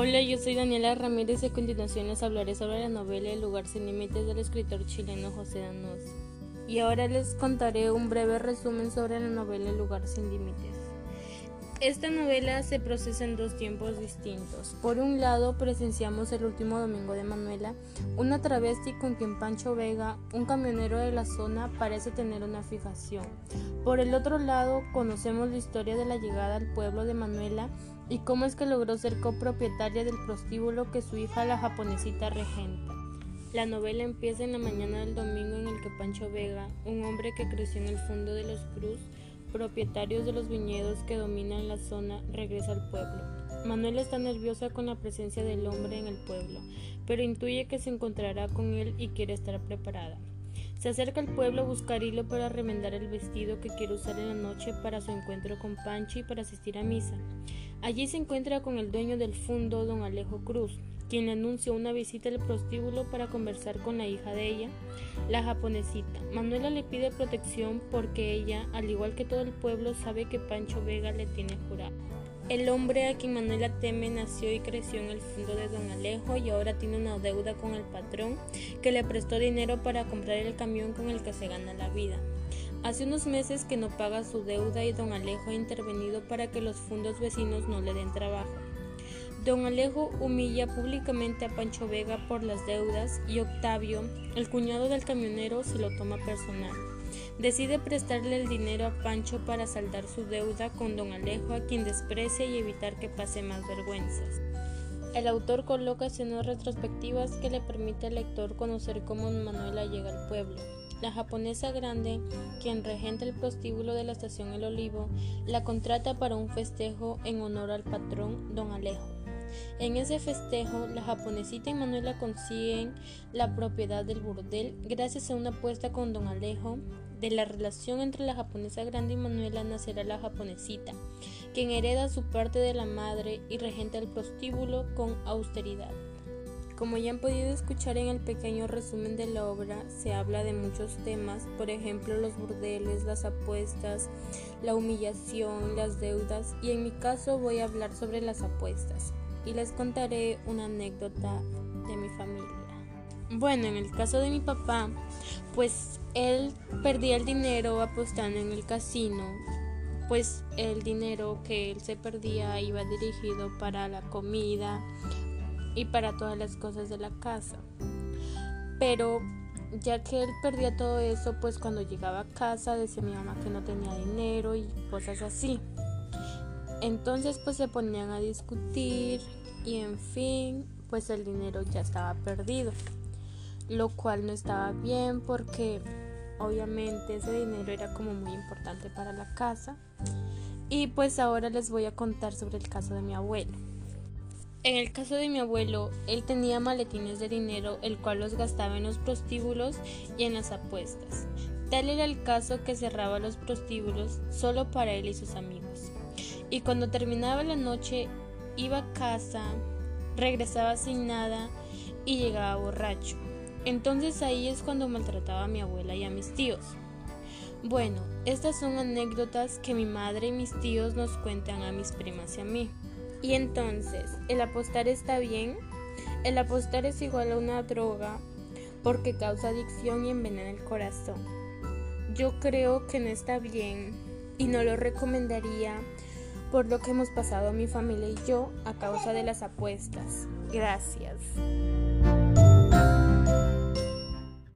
Hola, yo soy Daniela Ramírez y a continuación les hablaré sobre la novela El lugar sin límites del escritor chileno José Danos. Y ahora les contaré un breve resumen sobre la novela El lugar sin límites. Esta novela se procesa en dos tiempos distintos. Por un lado, presenciamos el último domingo de Manuela, una travesti con quien Pancho Vega, un camionero de la zona, parece tener una fijación. Por el otro lado, conocemos la historia de la llegada al pueblo de Manuela y cómo es que logró ser copropietaria del prostíbulo que su hija la japonesita regenta. La novela empieza en la mañana del domingo en el que Pancho Vega, un hombre que creció en el fondo de los Cruz, propietarios de los viñedos que dominan la zona, regresa al pueblo. Manuel está nerviosa con la presencia del hombre en el pueblo, pero intuye que se encontrará con él y quiere estar preparada. Se acerca al pueblo a buscar hilo para remendar el vestido que quiere usar en la noche para su encuentro con Pancho y para asistir a misa. Allí se encuentra con el dueño del fondo, don Alejo Cruz, quien le anuncia una visita al prostíbulo para conversar con la hija de ella, la japonesita. Manuela le pide protección porque ella, al igual que todo el pueblo, sabe que Pancho Vega le tiene jurado. El hombre a quien Manuela teme nació y creció en el fondo de Don Alejo y ahora tiene una deuda con el patrón que le prestó dinero para comprar el camión con el que se gana la vida. Hace unos meses que no paga su deuda y don Alejo ha intervenido para que los fondos vecinos no le den trabajo. Don Alejo humilla públicamente a Pancho Vega por las deudas y Octavio, el cuñado del camionero, se lo toma personal. Decide prestarle el dinero a Pancho para saldar su deuda con don Alejo, a quien desprecia y evitar que pase más vergüenzas. El autor coloca escenas retrospectivas que le permite al lector conocer cómo Manuela llega al pueblo. La japonesa grande, quien regenta el prostíbulo de la estación El Olivo, la contrata para un festejo en honor al patrón don Alejo. En ese festejo, la japonesita y Manuela consiguen la propiedad del burdel gracias a una apuesta con don Alejo. De la relación entre la japonesa grande y Manuela nacerá la japonesita, quien hereda su parte de la madre y regenta el prostíbulo con austeridad. Como ya han podido escuchar en el pequeño resumen de la obra, se habla de muchos temas, por ejemplo los burdeles, las apuestas, la humillación, las deudas, y en mi caso voy a hablar sobre las apuestas y les contaré una anécdota de mi familia. Bueno, en el caso de mi papá, pues él perdía el dinero apostando en el casino, pues el dinero que él se perdía iba dirigido para la comida y para todas las cosas de la casa. Pero ya que él perdía todo eso, pues cuando llegaba a casa decía mi mamá que no tenía dinero y cosas así. Entonces pues se ponían a discutir y en fin pues el dinero ya estaba perdido. Lo cual no estaba bien porque obviamente ese dinero era como muy importante para la casa. Y pues ahora les voy a contar sobre el caso de mi abuelo. En el caso de mi abuelo, él tenía maletines de dinero, el cual los gastaba en los prostíbulos y en las apuestas. Tal era el caso que cerraba los prostíbulos solo para él y sus amigos y cuando terminaba la noche iba a casa, regresaba sin nada y llegaba borracho. Entonces ahí es cuando maltrataba a mi abuela y a mis tíos. Bueno, estas son anécdotas que mi madre y mis tíos nos cuentan a mis primas y a mí. Y entonces, ¿el apostar está bien? El apostar es igual a una droga porque causa adicción y envenena el corazón. Yo creo que no está bien y no lo recomendaría por lo que hemos pasado mi familia y yo a causa de las apuestas. Gracias.